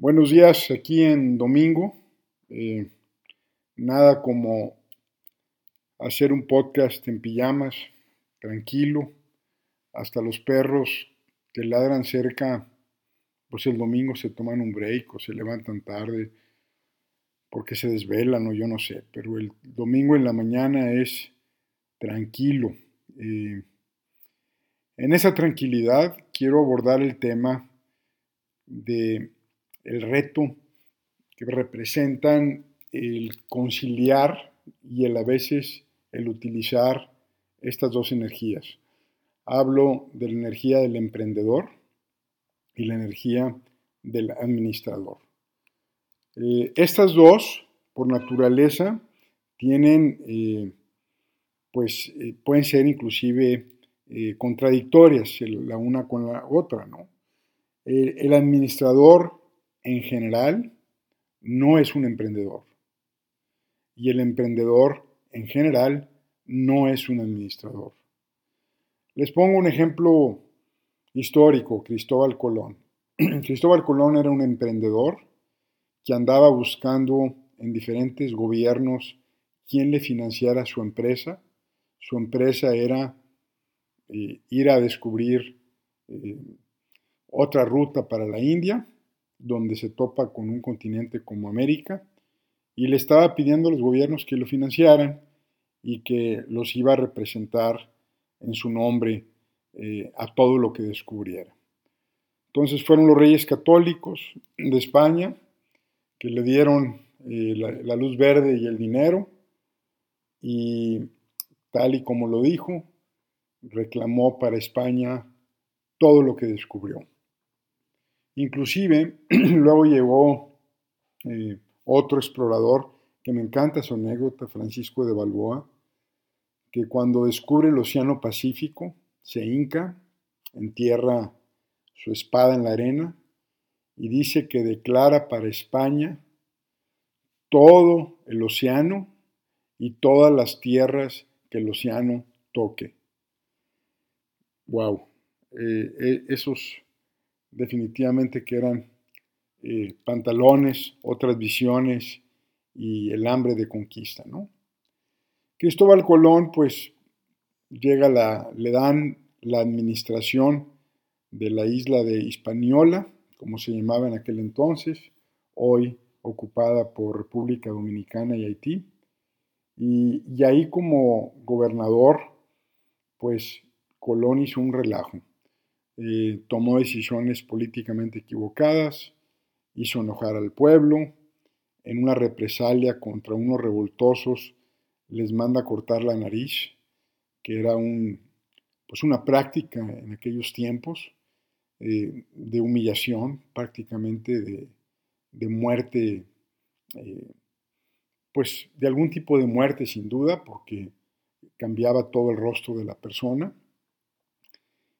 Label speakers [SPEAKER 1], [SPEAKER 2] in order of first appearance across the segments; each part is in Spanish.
[SPEAKER 1] Buenos días aquí en domingo. Eh, nada como hacer un podcast en pijamas, tranquilo. Hasta los perros que ladran cerca, pues el domingo se toman un break o se levantan tarde porque se desvelan o yo no sé. Pero el domingo en la mañana es tranquilo. Eh, en esa tranquilidad quiero abordar el tema de el reto que representan el conciliar y el a veces el utilizar estas dos energías. Hablo de la energía del emprendedor y la energía del administrador. Eh, estas dos, por naturaleza, tienen, eh, pues, eh, pueden ser inclusive contradictorias la una con la otra, ¿no? el administrador en general no es un emprendedor. Y el emprendedor en general no es un administrador. Les pongo un ejemplo histórico, Cristóbal Colón. Cristóbal Colón era un emprendedor que andaba buscando en diferentes gobiernos quién le financiara su empresa. Su empresa era eh, ir a descubrir eh, otra ruta para la India donde se topa con un continente como América, y le estaba pidiendo a los gobiernos que lo financiaran y que los iba a representar en su nombre eh, a todo lo que descubriera. Entonces fueron los reyes católicos de España que le dieron eh, la luz verde y el dinero y tal y como lo dijo, reclamó para España todo lo que descubrió. Inclusive, luego llegó eh, otro explorador que me encanta su anécdota, Francisco de Balboa, que cuando descubre el Océano Pacífico, se hinca, entierra su espada en la arena y dice que declara para España todo el océano y todas las tierras que el océano toque. Wow, eh, eh, esos definitivamente que eran eh, pantalones, otras visiones y el hambre de conquista, ¿no? Cristóbal Colón, pues, llega la, le dan la administración de la isla de Hispaniola, como se llamaba en aquel entonces, hoy ocupada por República Dominicana y Haití. Y, y ahí como gobernador, pues Colón hizo un relajo. Eh, tomó decisiones políticamente equivocadas, hizo enojar al pueblo, en una represalia contra unos revoltosos les manda cortar la nariz, que era un, pues una práctica en aquellos tiempos eh, de humillación, prácticamente de, muerte, eh, pues de algún tipo de muerte sin duda, porque cambiaba todo el rostro de la persona.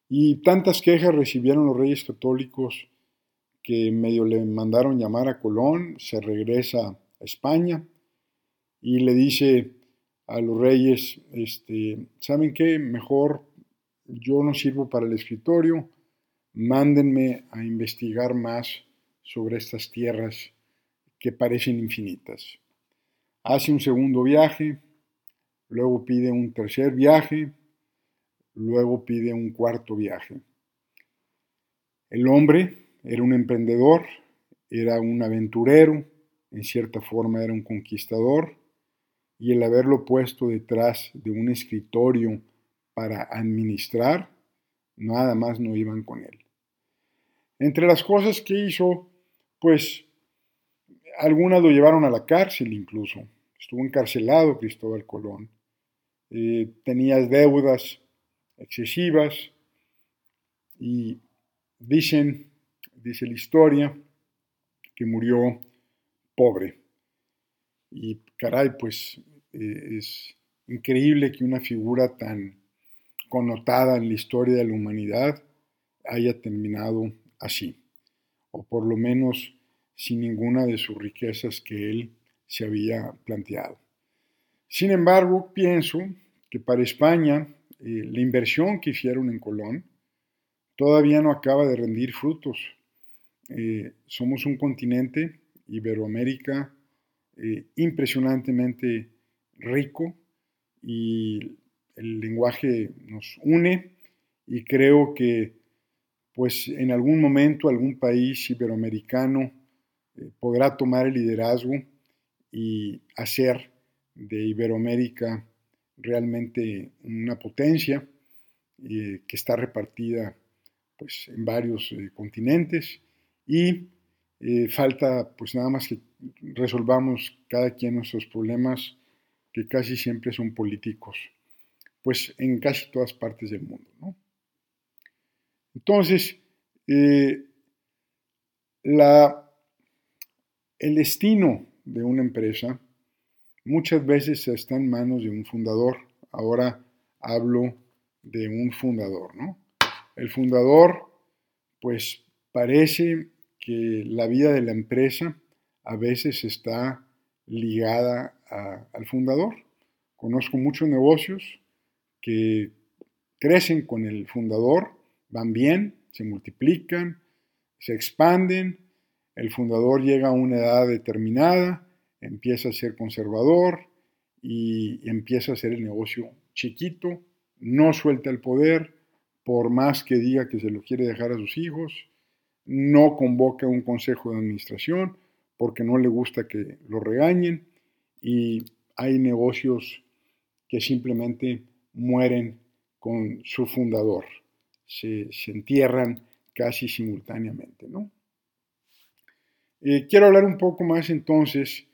[SPEAKER 1] Y tantas quejas recibieron los reyes católicos que medio le mandaron llamar a Colón, se regresa a España y le dice a los reyes, este, ¿saben qué? Mejor yo no sirvo para el escritorio, mándenme a investigar más sobre estas tierras que parecen infinitas. Hace un segundo viaje, luego pide un tercer viaje, luego pide un cuarto viaje. El hombre era un emprendedor, era un aventurero, en cierta forma era un conquistador, y el haberlo puesto detrás de un escritorio para administrar, nada más no iban con él. Entre las cosas que hizo, pues algunas lo llevaron a la cárcel incluso. Estuvo encarcelado Cristóbal Colón. Eh, tenía deudas excesivas y dicen, dice la historia, que murió pobre. Y caray, pues eh, es increíble que una figura tan connotada en la historia de la humanidad haya terminado así, o por lo menos sin ninguna de sus riquezas que él se había planteado. Sin embargo, pienso que para España eh, la inversión que hicieron en Colón todavía no acaba de rendir frutos. eh, somos un continente, Iberoamérica, eh, impresionantemente rico y el lenguaje nos une y creo que pues en algún momento algún país iberoamericano podrá tomar el liderazgo y hacer de Iberoamérica realmente una potencia que está repartida pues, en varios continentes y eh, falta pues nada más que resolvamos cada quien nuestros problemas que casi siempre son políticos, pues en casi todas partes del mundo. Entonces, eh, la, el destino de una empresa muchas veces está en manos de un fundador. Ahora hablo de un fundador, ¿no? El fundador, pues parece que la vida de la empresa a veces está ligada al fundador. Conozco muchos negocios que crecen con el fundador, van bien, se multiplican, se expanden, el fundador llega a una edad determinada, empieza a ser conservador y empieza a hacer el negocio chiquito, no suelta el poder, por más que diga que se lo quiere dejar a sus hijos, no convoca un consejo de administración porque no le gusta que lo regañen y hay negocios que simplemente mueren con su fundador, se, entierran casi simultáneamente. ¿no? Eh, quiero hablar un poco más entonces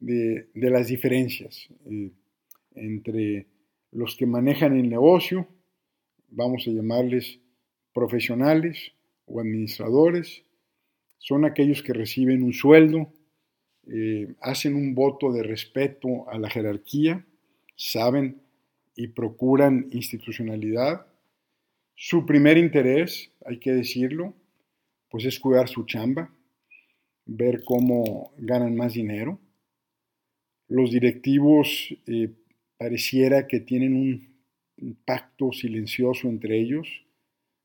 [SPEAKER 1] de, las diferencias eh, entre los que manejan el negocio, vamos a llamarles profesionales, o administradores, son aquellos que reciben un sueldo, eh, hacen un voto de respeto a la jerarquía, saben y procuran institucionalidad. Su primer interés, hay que decirlo, pues es cuidar su chamba, ver cómo ganan más dinero. Los directivos eh, pareciera que tienen un pacto silencioso entre ellos,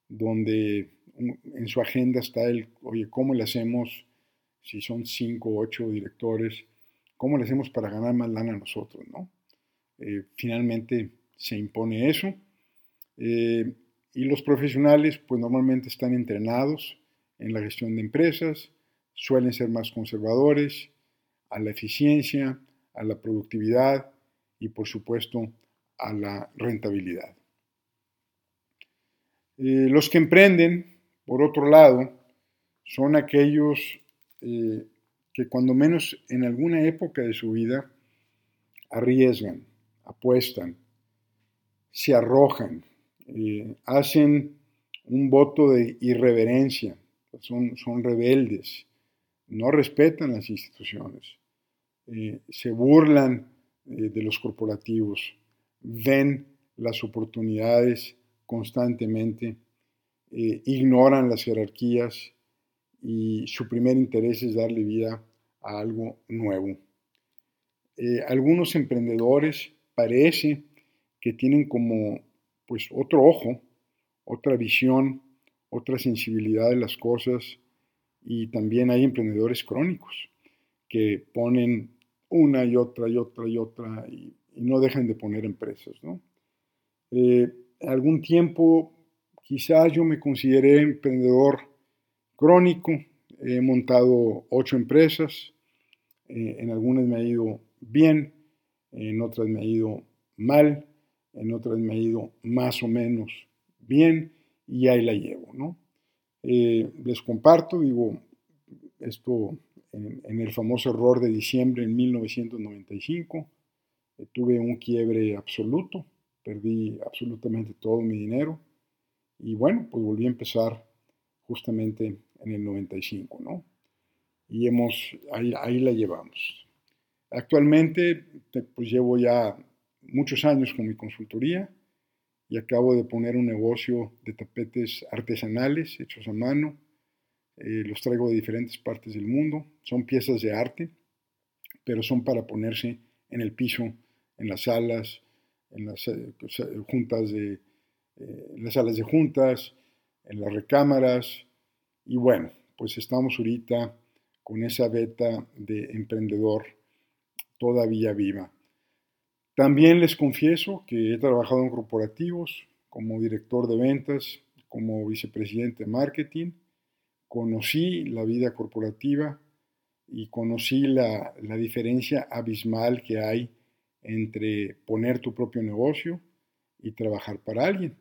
[SPEAKER 1] donde en su agenda está el, oye, ¿cómo le hacemos, si son cinco o ocho directores, cómo le hacemos para ganar más lana a nosotros, ¿no? Eh, finalmente se impone eso. Eh, y los profesionales, pues normalmente están entrenados en la gestión de empresas, suelen ser más conservadores a la eficiencia, a la productividad y por supuesto a la rentabilidad. Eh, los que emprenden por otro lado, son aquellos eh, que cuando menos en alguna época de su vida arriesgan, apuestan, se arrojan, eh, hacen un voto de irreverencia, son, son rebeldes, no respetan las instituciones, eh, se burlan de los corporativos, ven las oportunidades constantemente eh, ignoran las jerarquías y su primer interés es darle vida a algo nuevo. Eh, algunos emprendedores parece que tienen como pues otro ojo, otra visión, otra sensibilidad de las cosas y también hay emprendedores crónicos que ponen una y otra y otra y otra y, no dejan de poner empresas. ¿no? Eh, algún tiempo Quizás yo me consideré emprendedor crónico, he montado ocho empresas, eh, en algunas me ha ido bien, en otras me ha ido mal, en otras me ha ido más o menos bien y ahí la llevo, ¿no? Eh, les comparto, digo, esto en, el famoso error de diciembre en 1995, eh, tuve un quiebre absoluto, perdí absolutamente todo mi dinero, y bueno, pues volví a empezar justamente en el 95, ¿no? Y hemos, ahí, ahí la llevamos. Actualmente, pues llevo ya muchos años con mi consultoría y acabo de poner un negocio de tapetes artesanales hechos a mano. Eh, los traigo de diferentes partes del mundo. Son piezas de arte, pero son para ponerse en el piso, en las salas, en las eh, juntas de en las salas de juntas, en las recámaras, y bueno, pues estamos ahorita con esa beta de emprendedor todavía viva. También les confieso que he trabajado en corporativos como director de ventas, como vicepresidente de marketing, conocí la vida corporativa y conocí la, diferencia abismal que hay entre poner tu propio negocio y trabajar para alguien.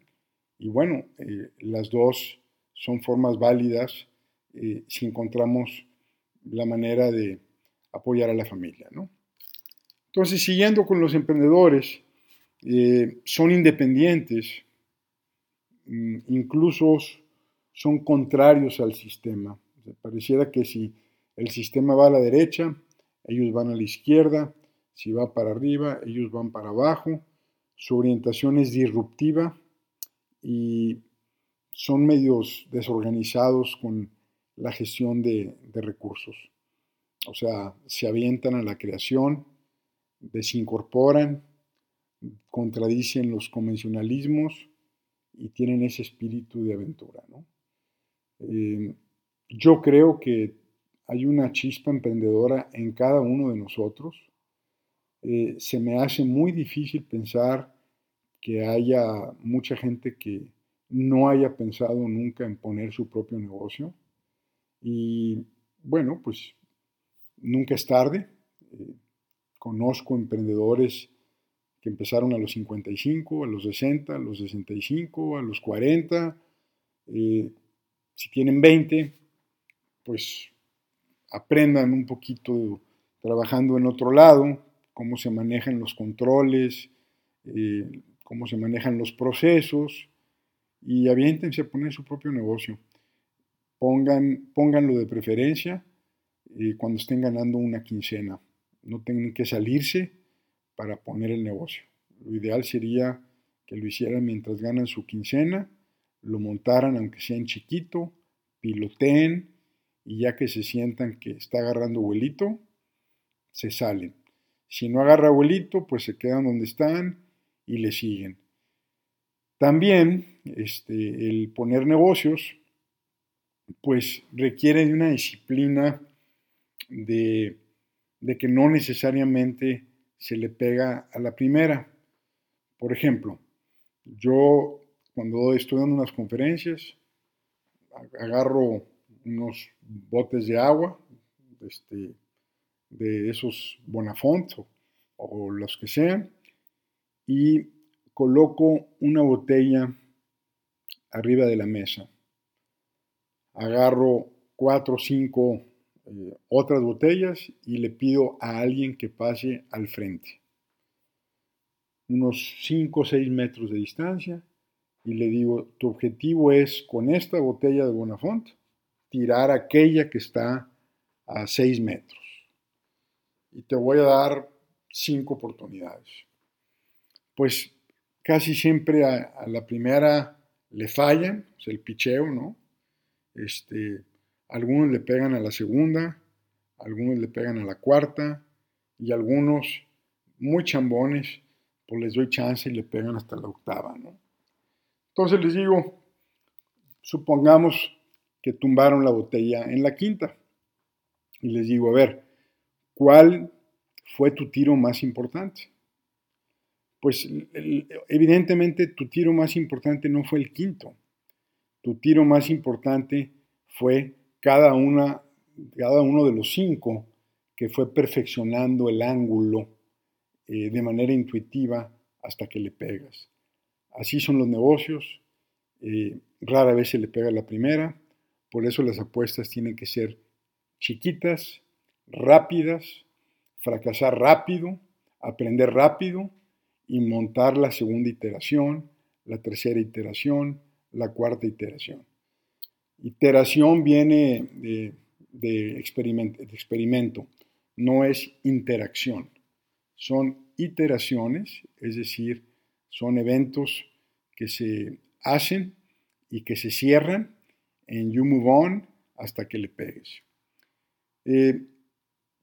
[SPEAKER 1] Y bueno, eh, las dos son formas válidas eh, si encontramos la manera de apoyar a la familia. ¿no? Entonces, siguiendo con los emprendedores, eh, son independientes, mm, incluso son contrarios al sistema. pareciera que si el sistema va a la derecha, ellos van a la izquierda, si va para arriba, ellos van para abajo. Su orientación es disruptiva y son medios desorganizados con la gestión de, recursos. O sea, se avientan a la creación, desincorporan, contradicen los convencionalismos y tienen ese espíritu de aventura. Eh, yo creo que hay una chispa emprendedora en cada uno de nosotros. Eh, se me hace muy difícil pensar que haya mucha gente que no haya pensado nunca en poner su propio negocio. Y bueno, pues nunca es tarde. Eh, conozco emprendedores que empezaron a los 55, a los 60, a los 65, a los 40. Eh, si tienen 20, pues aprendan un poquito trabajando en otro lado, cómo se manejan los controles, eh, cómo se manejan los procesos y aviéntense a poner su propio negocio. Pongan, pónganlo de preferencia eh, cuando estén ganando una quincena. No tienen que salirse para poner el negocio. Lo ideal sería que lo hicieran mientras ganan su quincena, lo montaran aunque sea en chiquito, piloteen y ya que se sientan que está agarrando vuelito, se salen. Si no agarra vuelito, pues se quedan donde están y le siguen. También este, el poner negocios, pues requiere de una disciplina de, de que no necesariamente se le pega a la primera. Por ejemplo, yo cuando estoy dando unas conferencias, agarro unos botes de agua, este, de esos Bonafont o, los que sean, y coloco una botella arriba de la mesa. Agarro cuatro o cinco eh, otras botellas y le pido a alguien que pase al frente. Unos 5 o 6 metros de distancia y le digo, tu objetivo es con esta botella de Bonafont tirar aquella que está a 6 metros. Y te voy a dar cinco oportunidades. Pues casi siempre a, la primera le fallan, es el picheo, ¿no? Este, algunos le pegan a la segunda, algunos le pegan a la cuarta y algunos muy chambones, pues les doy chance y le pegan hasta la octava, ¿no? Entonces les digo, supongamos que tumbaron la botella en la quinta. Y les digo, a ver, ¿cuál fue tu tiro más importante? Pues evidentemente tu tiro más importante no fue el quinto. Tu tiro más importante fue cada, una, cada uno de los cinco que fue perfeccionando el ángulo eh, de manera intuitiva hasta que le pegas. Así son los negocios. Eh, rara vez se le pega la primera, por eso las apuestas tienen que ser chiquitas, rápidas, fracasar rápido, aprender rápido y montar la segunda iteración, la tercera iteración, la cuarta iteración. Iteración viene de, experimento, no es interacción. Son iteraciones, es decir, son eventos que se hacen y que se cierran en You Move On hasta que le pegues. Eh,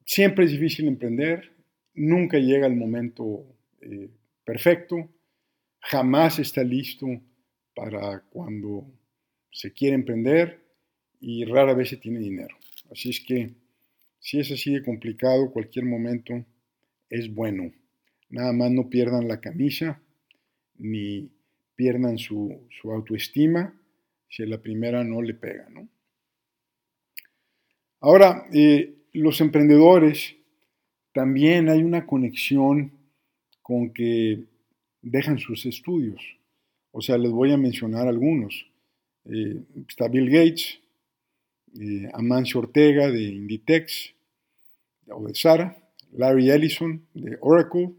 [SPEAKER 1] siempre es difícil emprender, nunca llega el momento eh, perfecto, jamás está listo para cuando se quiere emprender y rara vez se tiene dinero. Así es que si es así de complicado, cualquier momento es bueno. Nada más no pierdan la camisa ni pierdan su, autoestima si a la primera no le pega. ¿no? Ahora, eh, los emprendedores también hay una conexión con que dejan sus estudios. O sea, les voy a mencionar algunos. Eh, está Bill Gates, eh, Amancio Ortega de Inditex o de Sara, Larry Ellison de Oracle,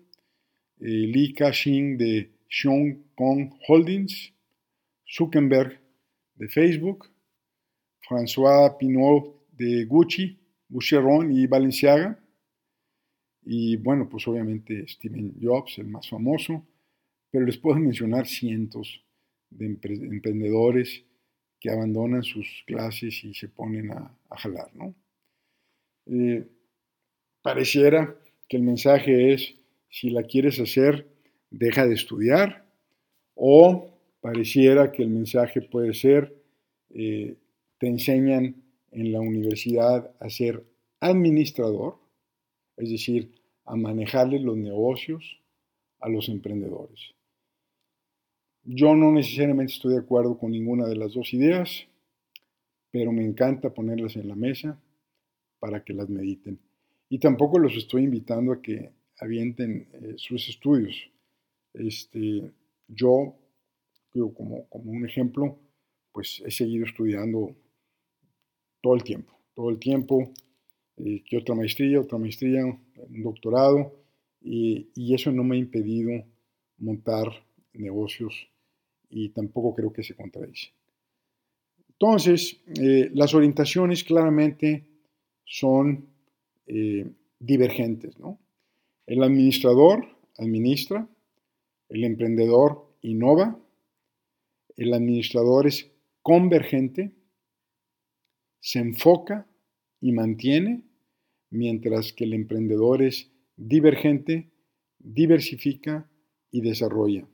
[SPEAKER 1] eh, Lee Ka-shing de Sean Kong Holdings, Zuckerberg de Facebook, François Pinault de Gucci, Boucheron y Balenciaga, y bueno, pues obviamente Steven Jobs, el más famoso, pero les puedo mencionar cientos de emprendedores que abandonan sus clases y se ponen a, jalar, ¿no? Eh, pareciera que el mensaje es, si la quieres hacer, deja de estudiar, o pareciera que el mensaje puede ser, eh, te enseñan en la universidad a ser administrador, es decir, a manejarle los negocios a los emprendedores. Yo no necesariamente estoy de acuerdo con ninguna de las dos ideas, pero me encanta ponerlas en la mesa para que las mediten. Y tampoco los estoy invitando a que avienten eh, sus estudios. Este, yo, como, como un ejemplo, pues he seguido estudiando todo el tiempo, todo el tiempo, eh, que otra maestría, otra maestría, un doctorado, y, eso no me ha impedido montar negocios y tampoco creo que se contradicen. Entonces, eh, las orientaciones claramente son eh, divergentes. ¿no? El administrador administra, el emprendedor innova, el administrador es convergente, se enfoca y mantiene, mientras que el emprendedor es divergente, diversifica y desarrolla.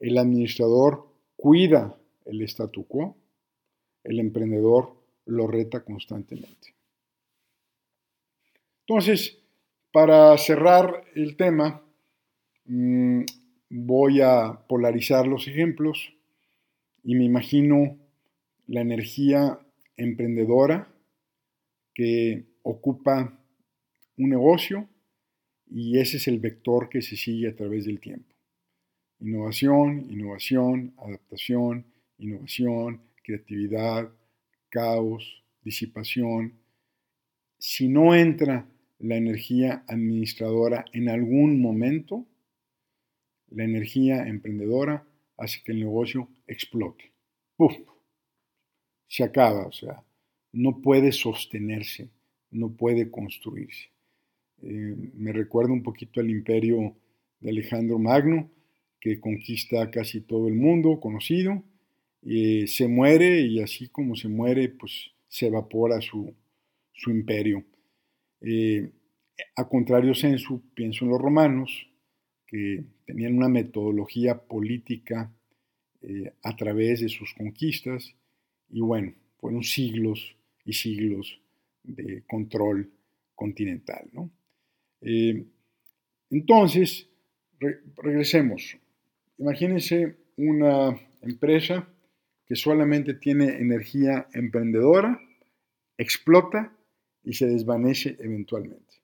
[SPEAKER 1] El administrador cuida el statu quo, el emprendedor lo reta constantemente. Entonces, para cerrar el tema, mm, voy a polarizar los ejemplos y me imagino la energía emprendedora que ocupa un negocio y ese es el vector que se sigue a través del tiempo. Innovación, innovación, adaptación, innovación, creatividad, caos, disipación. Si no entra la energía administradora en algún momento, la energía emprendedora hace que el negocio explote. ¡Puf! Se acaba, o sea, no puede sostenerse, no puede construirse. Eh, me recuerda un poquito al imperio de Alejandro Magno, que conquista casi todo el mundo conocido, eh, se muere y así como se muere, pues se evapora su, imperio. Eh, a contrario sensu, pienso en los romanos, que tenían una metodología política a través de sus conquistas, y bueno, fueron siglos y siglos de control continental. Eh, entonces, regresemos. Imagínense una empresa que solamente tiene energía emprendedora, explota y se desvanece eventualmente.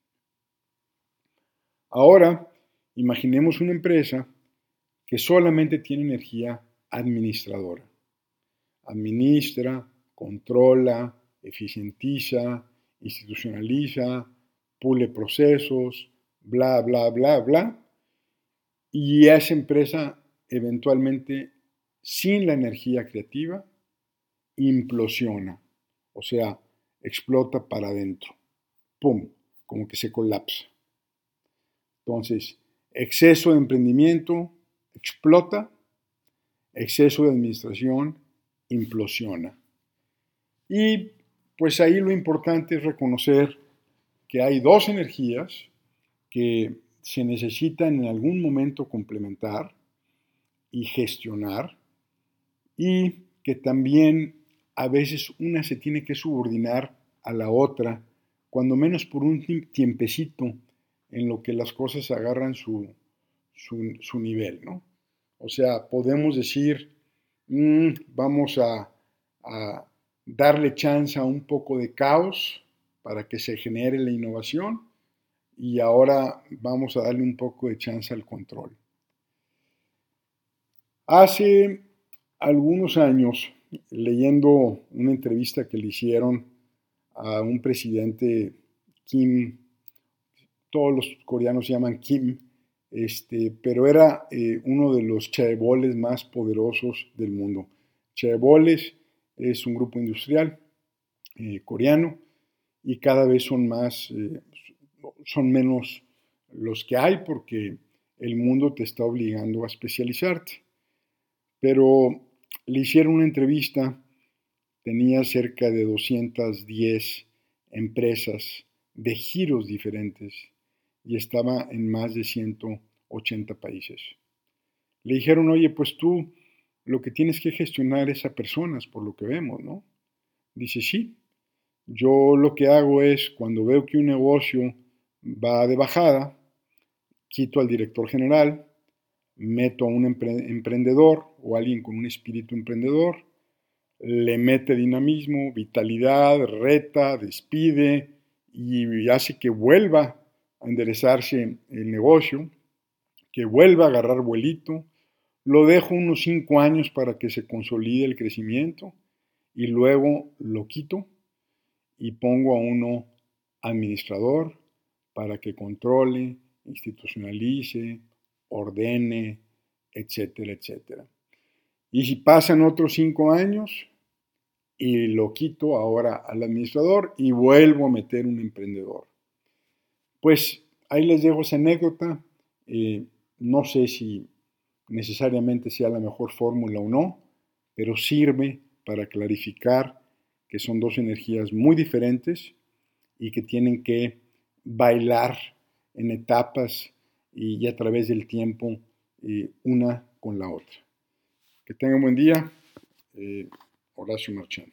[SPEAKER 1] Ahora, imaginemos una empresa que solamente tiene energía administradora. Administra, controla, eficientiza, institucionaliza, pule procesos, bla, bla, bla, bla. Y esa empresa eventualmente, sin la energía creativa, implosiona, o sea, explota para adentro. ¡Pum! Como que se colapsa. Entonces, exceso de emprendimiento explota, exceso de administración implosiona. Y pues ahí lo importante es reconocer que hay dos energías que se necesitan en algún momento complementar y gestionar y que también a veces una se tiene que subordinar a la otra, cuando menos por un tiempecito en lo que las cosas agarran su, su, nivel, ¿no? O sea, podemos decir, mm, vamos a, a darle chance a un poco de caos para que se genere la innovación y ahora vamos a darle un poco de chance al control. Hace algunos años, leyendo una entrevista que le hicieron a un presidente Kim, todos los coreanos llaman Kim, este, pero era eh, uno de los chaeboles más poderosos del mundo. Chaeboles es un grupo industrial eh, coreano y cada vez son más, eh, son menos los que hay porque el mundo te está obligando a especializarte. Pero le hicieron una entrevista, tenía cerca de 210 empresas de giros diferentes y estaba en más de 180 países. Le dijeron, oye, pues tú lo que tienes que gestionar es a personas, por lo que vemos, ¿no? Dice, sí, yo lo que hago es, cuando veo que un negocio va de bajada, quito al director general, meto a un emprendedor o alguien con un espíritu emprendedor, le mete dinamismo, vitalidad, reta, despide y hace que vuelva a enderezarse el negocio, que vuelva a agarrar vuelito, lo dejo unos cinco años para que se consolide el crecimiento y luego lo quito y pongo a uno administrador para que controle, institucionalice, ordene, etcétera, etcétera. Y si pasan otros cinco años y lo quito ahora al administrador y vuelvo a meter un emprendedor. Pues ahí les dejo esa anécdota. Eh, no sé si necesariamente sea la mejor fórmula o no, pero sirve para clarificar que son dos energías muy diferentes y que tienen que bailar en etapas y, a través del tiempo eh, una con la otra. Que tengan buen día. Eh, Horacio Marchán.